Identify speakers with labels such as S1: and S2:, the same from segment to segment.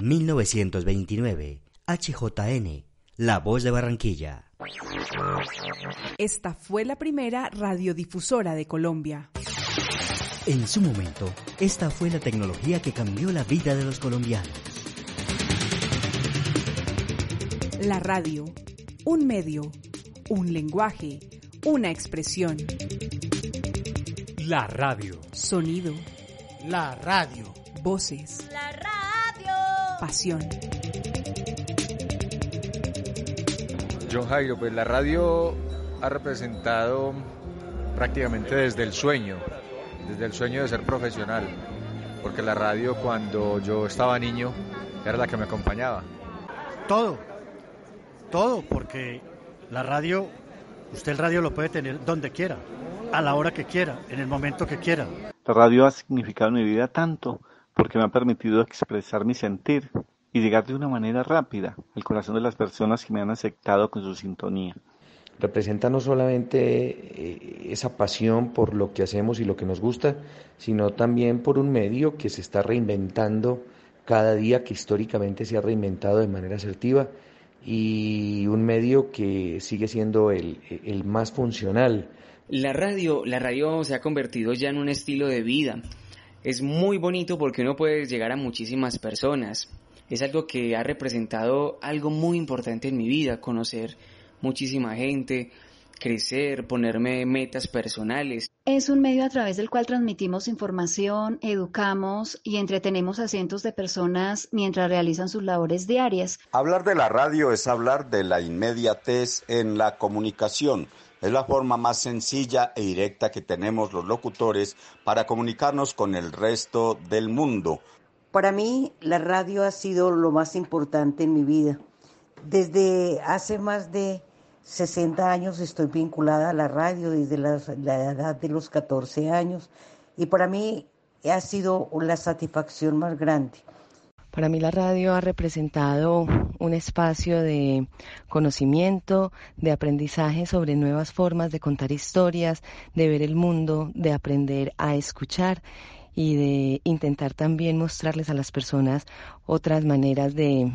S1: 1929. HJN, La Voz de Barranquilla.
S2: Esta fue la primera radiodifusora de Colombia.
S1: En su momento, esta fue la tecnología que cambió la vida de los colombianos.
S2: La radio, un medio, un lenguaje, una expresión.
S3: La radio.
S2: Sonido.
S4: La radio.
S2: Voces.
S5: La radio.
S2: Pasión.
S6: John Jairo, pues la radio ha representado prácticamente desde el sueño, desde el sueño de ser profesional, porque la radio cuando yo estaba niño era la que me acompañaba.
S4: Todo, todo, porque la radio, usted el radio lo puede tener donde quiera, a la hora que quiera, en el momento que quiera.
S7: La radio ha significado en mi vida tanto porque me ha permitido expresar mi sentir y llegar de una manera rápida al corazón de las personas que me han aceptado con su sintonía.
S8: Representa no solamente eh, esa pasión por lo que hacemos y lo que nos gusta, sino también por un medio que se está reinventando cada día, que históricamente se ha reinventado de manera asertiva y un medio que sigue siendo el, el más funcional.
S9: La radio, la radio se ha convertido ya en un estilo de vida. Es muy bonito porque uno puede llegar a muchísimas personas. Es algo que ha representado algo muy importante en mi vida, conocer muchísima gente, crecer, ponerme metas personales.
S10: Es un medio a través del cual transmitimos información, educamos y entretenemos a cientos de personas mientras realizan sus labores diarias.
S11: Hablar de la radio es hablar de la inmediatez en la comunicación. Es la forma más sencilla e directa que tenemos los locutores para comunicarnos con el resto del mundo.
S12: Para mí la radio ha sido lo más importante en mi vida. Desde hace más de 60 años estoy vinculada a la radio, desde la, edad de los 14 años, y para mí ha sido la satisfacción más grande.
S13: Para mí la radio ha representado un espacio de conocimiento, de aprendizaje sobre nuevas formas de contar historias, de ver el mundo, de aprender a escuchar y de intentar también mostrarles a las personas otras maneras de,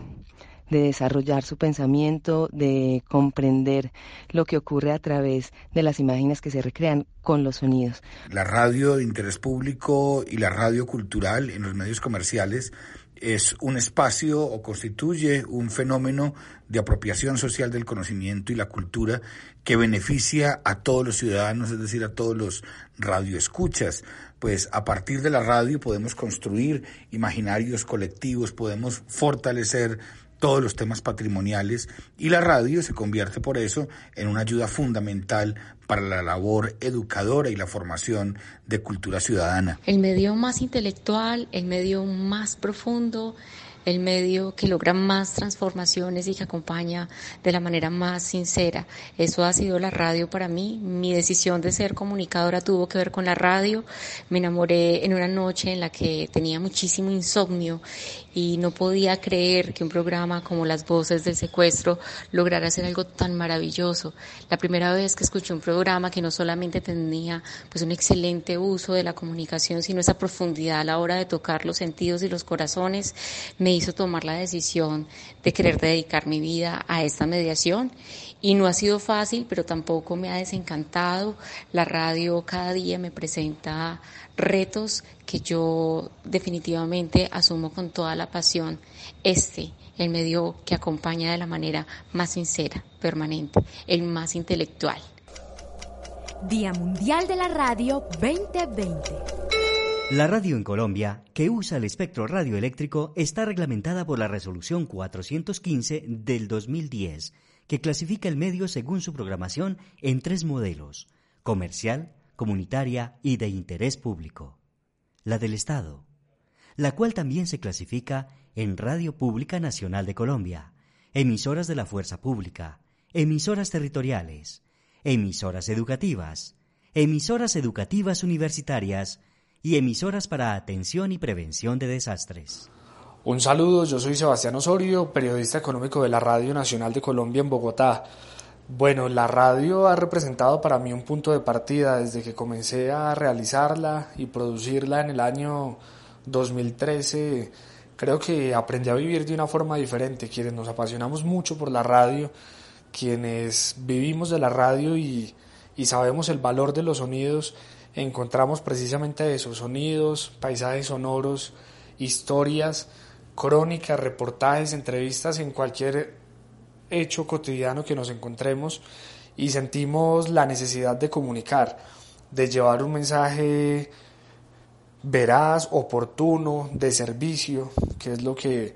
S13: de desarrollar su pensamiento, de comprender lo que ocurre a través de las imágenes que se recrean con los sonidos.
S14: La radio de interés público y la radio cultural en los medios comerciales es un espacio o constituye un fenómeno de apropiación social del conocimiento y la cultura que beneficia a todos los ciudadanos, es decir, a todos los radioescuchas. Pues a partir de la radio podemos construir imaginarios colectivos, podemos fortalecer todos los temas patrimoniales y la radio se convierte por eso en una ayuda fundamental para la labor educadora y la formación de cultura ciudadana.
S15: El medio más intelectual, el medio más profundo, el medio que logra más transformaciones y que acompaña de la manera más sincera. Eso ha sido la radio para mí. Mi decisión de ser comunicadora tuvo que ver con la radio. Me enamoré en una noche en la que tenía muchísimo insomnio y no podía creer que un programa como Las Voces del Secuestro lograra hacer algo tan maravilloso. La primera vez que escuché un programa que no solamente tenía pues un excelente uso de la comunicación, sino esa profundidad a la hora de tocar los sentidos y los corazones, me hizo tomar la decisión de querer dedicar mi vida a esta mediación y no ha sido fácil, pero tampoco me ha desencantado. La radio cada día me presenta retos que yo definitivamente asumo con toda la pasión. Este, el medio que acompaña de la manera más sincera, permanente, el más intelectual.
S5: Día Mundial de la Radio 2020.
S1: La radio en Colombia, que usa el espectro radioeléctrico, está reglamentada por la Resolución 415 del 2010, que clasifica el medio según su programación en tres modelos, comercial, comunitaria y de interés público. La del Estado, la cual también se clasifica en Radio Pública Nacional de Colombia, emisoras de la Fuerza Pública, emisoras territoriales, emisoras educativas, emisoras educativas universitarias y emisoras para atención y prevención de desastres.
S16: Un saludo, yo soy Sebastián Osorio, periodista económico de la Radio Nacional de Colombia en Bogotá. Bueno, la radio ha representado para mí un punto de partida desde que comencé a realizarla y producirla en el año 2013 creo que aprendí a vivir de una forma diferente, quienes nos apasionamos mucho por la radio, quienes vivimos de la radio y, y sabemos el valor de los sonidos, encontramos precisamente esos sonidos, paisajes sonoros, historias, crónicas, reportajes, entrevistas en cualquier hecho cotidiano que nos encontremos y sentimos la necesidad de comunicar, de llevar un mensaje veraz, oportuno, de servicio, que es lo que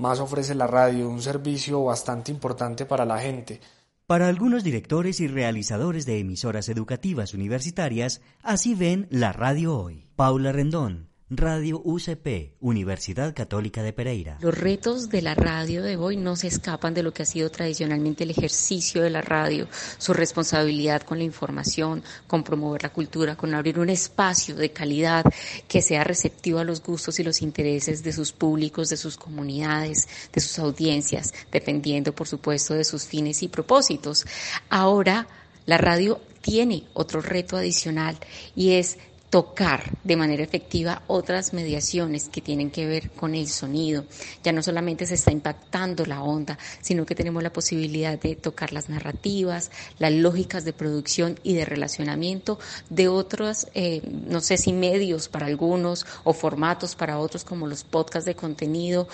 S16: más ofrece la radio, un servicio bastante importante para la gente.
S1: Para algunos directores y realizadores de emisoras educativas universitarias, así ven la radio hoy. Paula Rendón, Radio UCP, Universidad Católica de Pereira.
S15: Los retos de la radio de hoy no se escapan de lo que ha sido tradicionalmente el ejercicio de la radio, su responsabilidad con la información, con promover la cultura, con abrir un espacio de calidad que sea receptivo a los gustos y los intereses de sus públicos, de sus comunidades, de sus audiencias, dependiendo, por supuesto, de sus fines y propósitos. Ahora, la radio tiene otro reto adicional y es tocar de manera efectiva otras mediaciones que tienen que ver con el sonido. Ya no solamente se está impactando la onda, sino que tenemos la posibilidad de tocar las narrativas, las lógicas de producción y de relacionamiento de otros, eh, no sé si medios para algunos o formatos para otros como los podcasts de contenido.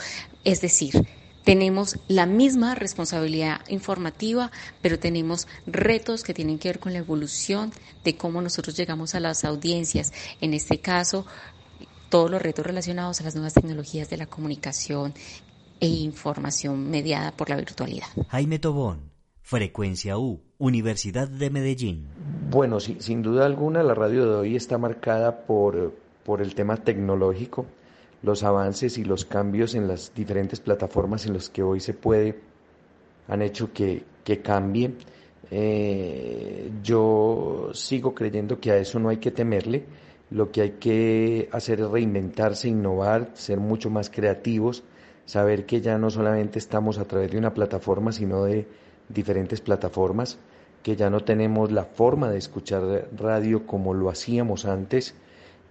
S15: Es decir, tenemos la misma responsabilidad informativa, pero tenemos retos que tienen que ver con la evolución de cómo nosotros llegamos a las audiencias. En este caso, todos los retos relacionados a las nuevas tecnologías de la comunicación e información mediada por la virtualidad.
S1: Jaime Tobón, Frecuencia U, Universidad de Medellín.
S8: Bueno, sin duda alguna la radio de hoy está marcada por, por el tema tecnológico los avances y los cambios en las diferentes plataformas en las que hoy se puede han hecho que, que cambie. Eh, yo sigo creyendo que a eso no hay que temerle. Lo que hay que hacer es reinventarse, innovar, ser mucho más creativos, saber que ya no solamente estamos a través de una plataforma, sino de diferentes plataformas, que ya no tenemos la forma de escuchar radio como lo hacíamos antes,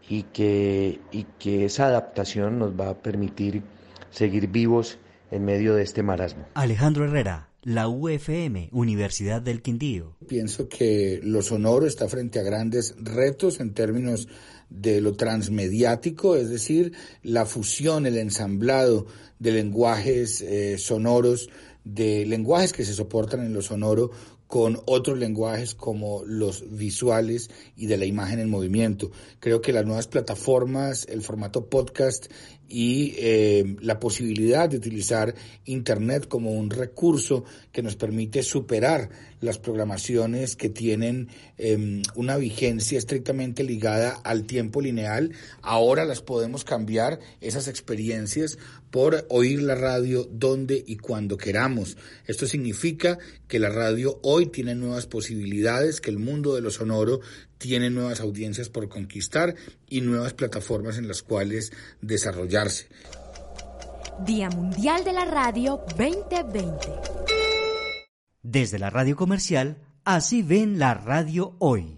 S8: y que, y que esa adaptación nos va a permitir seguir vivos en medio de este marasmo.
S1: Alejandro Herrera, la UFM, Universidad del Quindío.
S14: Pienso que lo sonoro está frente a grandes retos en términos de lo transmediático, es decir, la fusión, el ensamblado de lenguajes eh, sonoros, de lenguajes que se soportan en lo sonoro con otros lenguajes como los visuales y de la imagen en movimiento. Creo que las nuevas plataformas, el formato podcast y eh, la posibilidad de utilizar Internet como un recurso que nos permite superar las programaciones que tienen em, una vigencia estrictamente ligada al tiempo lineal. Ahora las podemos cambiar, esas experiencias, por oír la radio donde y cuando queramos. Esto significa que la radio hoy tiene nuevas posibilidades, que el mundo de lo sonoro tiene nuevas audiencias por conquistar y nuevas plataformas en las cuales desarrollarse.
S5: Día Mundial de la Radio 2020.
S1: Desde la radio comercial, así ven la radio hoy.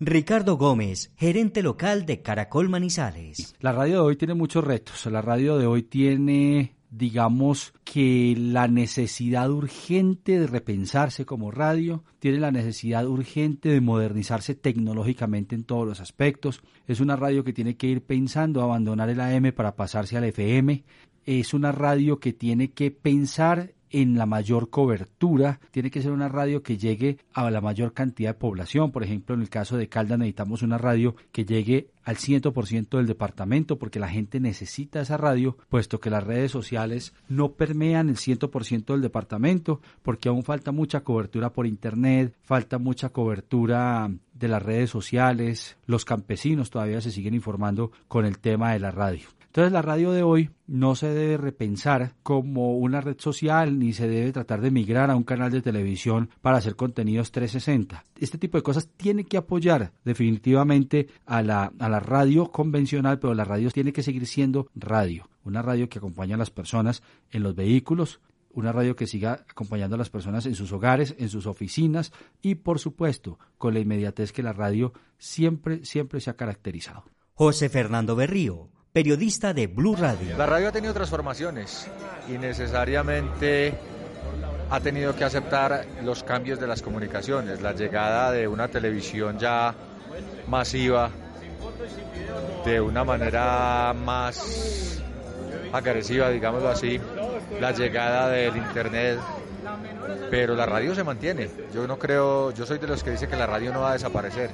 S1: Ricardo Gómez, gerente local de Caracol Manizales.
S3: La radio de hoy tiene muchos retos. La radio de hoy tiene digamos que la necesidad urgente de repensarse como radio, tiene la necesidad urgente de modernizarse tecnológicamente en todos los aspectos. Es una radio que tiene que ir pensando abandonar el AM para pasarse al FM. Es una radio que tiene que pensar en la mayor cobertura, tiene que ser una radio que llegue a la mayor cantidad de población. Por ejemplo, en el caso de Caldas necesitamos una radio que llegue al 100% del departamento porque la gente necesita esa radio, puesto que las redes sociales no permean el 100% del departamento, porque aún falta mucha cobertura por internet, falta mucha cobertura de las redes sociales, los campesinos todavía se siguen informando con el tema de la radio. Entonces la radio de hoy no se debe repensar como una red social ni se debe tratar de migrar a un canal de televisión para hacer contenidos 360. Este tipo de cosas tiene que apoyar definitivamente a la, a la radio convencional, pero la radio tiene que seguir siendo radio. Una radio que acompaña a las personas en los vehículos, una radio que siga acompañando a las personas en sus hogares, en sus oficinas y por supuesto con la inmediatez que la radio siempre, siempre se ha caracterizado.
S1: José Fernando Berrío, periodista de Blue Radio.
S6: La radio ha tenido transformaciones y necesariamente ha tenido que aceptar los cambios de las comunicaciones, la llegada de una televisión ya masiva, de una manera más agresiva, digámoslo así, la llegada del internet, pero la radio se mantiene. Yo no creo, yo soy de los que dice que la radio no va a desaparecer,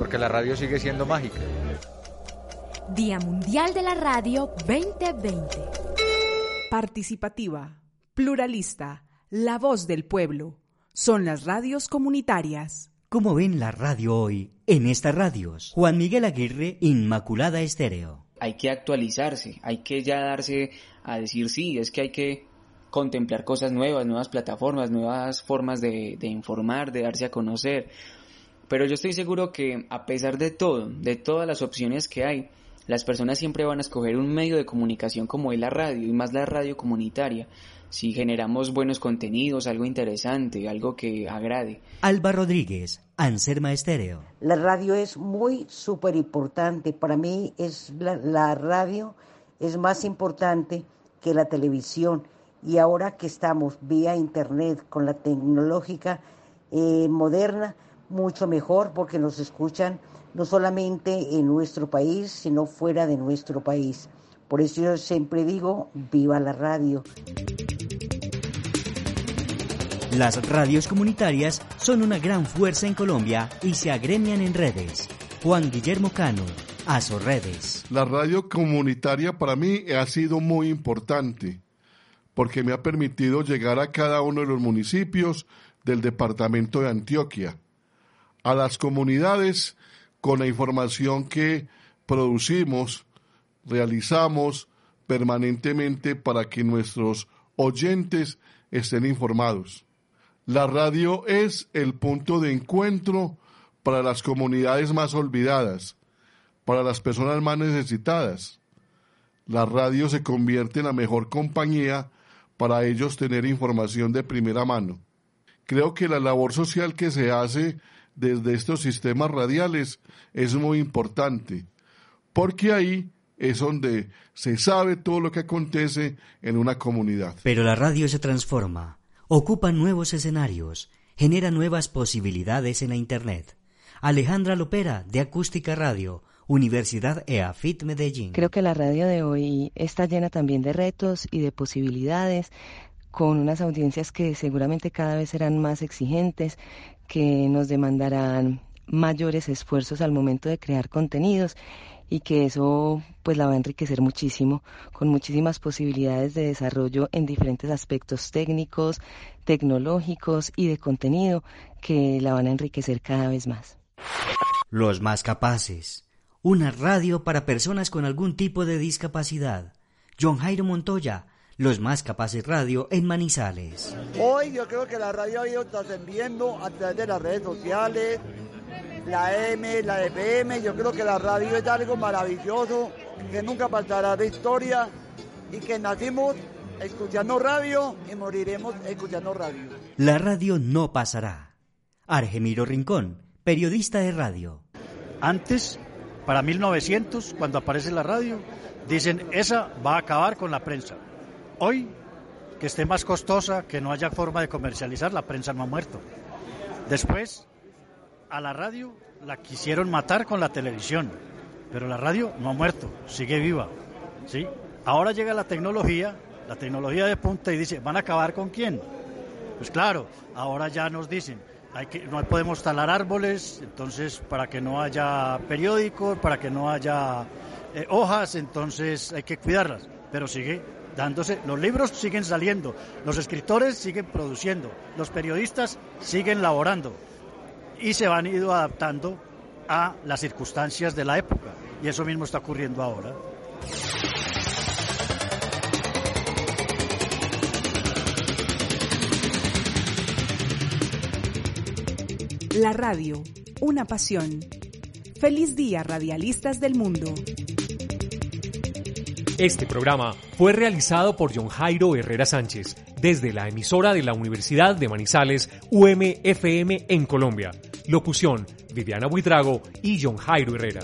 S6: porque la radio sigue siendo mágica.
S5: Día Mundial de la Radio 2020.
S2: Participativa, pluralista, la voz del pueblo. Son las radios comunitarias.
S1: ¿Cómo ven la radio hoy en estas radios? Juan Miguel Aguirre, Inmaculada Estéreo.
S9: Hay que actualizarse, hay que ya darse a decir sí, es que hay que contemplar cosas nuevas, nuevas plataformas, nuevas formas de, de informar, de darse a conocer. Pero yo estoy seguro que a pesar de todo, de todas las opciones que hay, las personas siempre van a escoger un medio de comunicación como es la radio y más la radio comunitaria. Si generamos buenos contenidos, algo interesante, algo que agrade.
S1: Alba Rodríguez, Anserma Estéreo.
S12: La radio es muy súper importante. Para mí es la, la radio es más importante que la televisión. Y ahora que estamos vía internet con la tecnológica eh, moderna, mucho mejor porque nos escuchan no solamente en nuestro país, sino fuera de nuestro país. Por eso yo siempre digo, viva la radio.
S1: Las radios comunitarias son una gran fuerza en Colombia y se agremian en redes. Juan Guillermo Cano, Aso Redes.
S17: La radio comunitaria para mí ha sido muy importante porque me ha permitido llegar a cada uno de los municipios del departamento de Antioquia, a las comunidades con la información que producimos, realizamos permanentemente para que nuestros oyentes estén informados. La radio es el punto de encuentro para las comunidades más olvidadas, para las personas más necesitadas. La radio se convierte en la mejor compañía para ellos tener información de primera mano. Creo que la labor social que se hace desde estos sistemas radiales es muy importante, porque ahí es donde se sabe todo lo que acontece en una comunidad.
S1: Pero la radio se transforma, ocupa nuevos escenarios, genera nuevas posibilidades en la Internet. Alejandra Lopera, de Acústica Radio, Universidad EAFIT Medellín.
S13: Creo que la radio de hoy está llena también de retos y de posibilidades, con unas audiencias que seguramente cada vez serán más exigentes, que nos demandarán mayores esfuerzos al momento de crear contenidos y que eso pues la va a enriquecer muchísimo con muchísimas posibilidades de desarrollo en diferentes aspectos técnicos, tecnológicos y de contenido que la van a enriquecer cada vez más.
S1: Los más capaces. Una radio para personas con algún tipo de discapacidad. John Jairo Montoya, Los más capaces radio en Manizales.
S18: Hoy yo creo que la radio ha ido trascendiendo a través de las redes sociales, la M, la FM, yo creo que la radio es algo maravilloso, que nunca pasará de historia y que nacimos escuchando radio y moriremos escuchando radio.
S1: La radio no pasará. Argemiro Rincón, periodista de radio.
S4: Antes, para 1900, cuando aparece la radio, dicen, esa va a acabar con la prensa. Hoy, que esté más costosa, que no haya forma de comercializar, la prensa no ha muerto. Después, a la radio la quisieron matar con la televisión, pero la radio no ha muerto, sigue viva. ¿sí? Ahora llega la tecnología, la tecnología de punta y dice, ¿van a acabar con quién? Pues claro, ahora ya nos dicen, no podemos talar árboles, entonces para que no haya periódicos, para que no haya eh, hojas, entonces hay que cuidarlas, pero sigue dándose, los libros siguen saliendo, los escritores siguen produciendo, los periodistas siguen laborando y se van ido adaptando a las circunstancias de la época y eso mismo está ocurriendo ahora.
S2: La radio, una pasión. Feliz día, radialistas del mundo.
S19: Este programa fue realizado por John Jairo Herrera Sánchez desde la emisora de la Universidad de Manizales, UMFM en Colombia. Locución, Viviana Buitrago y John Jairo Herrera.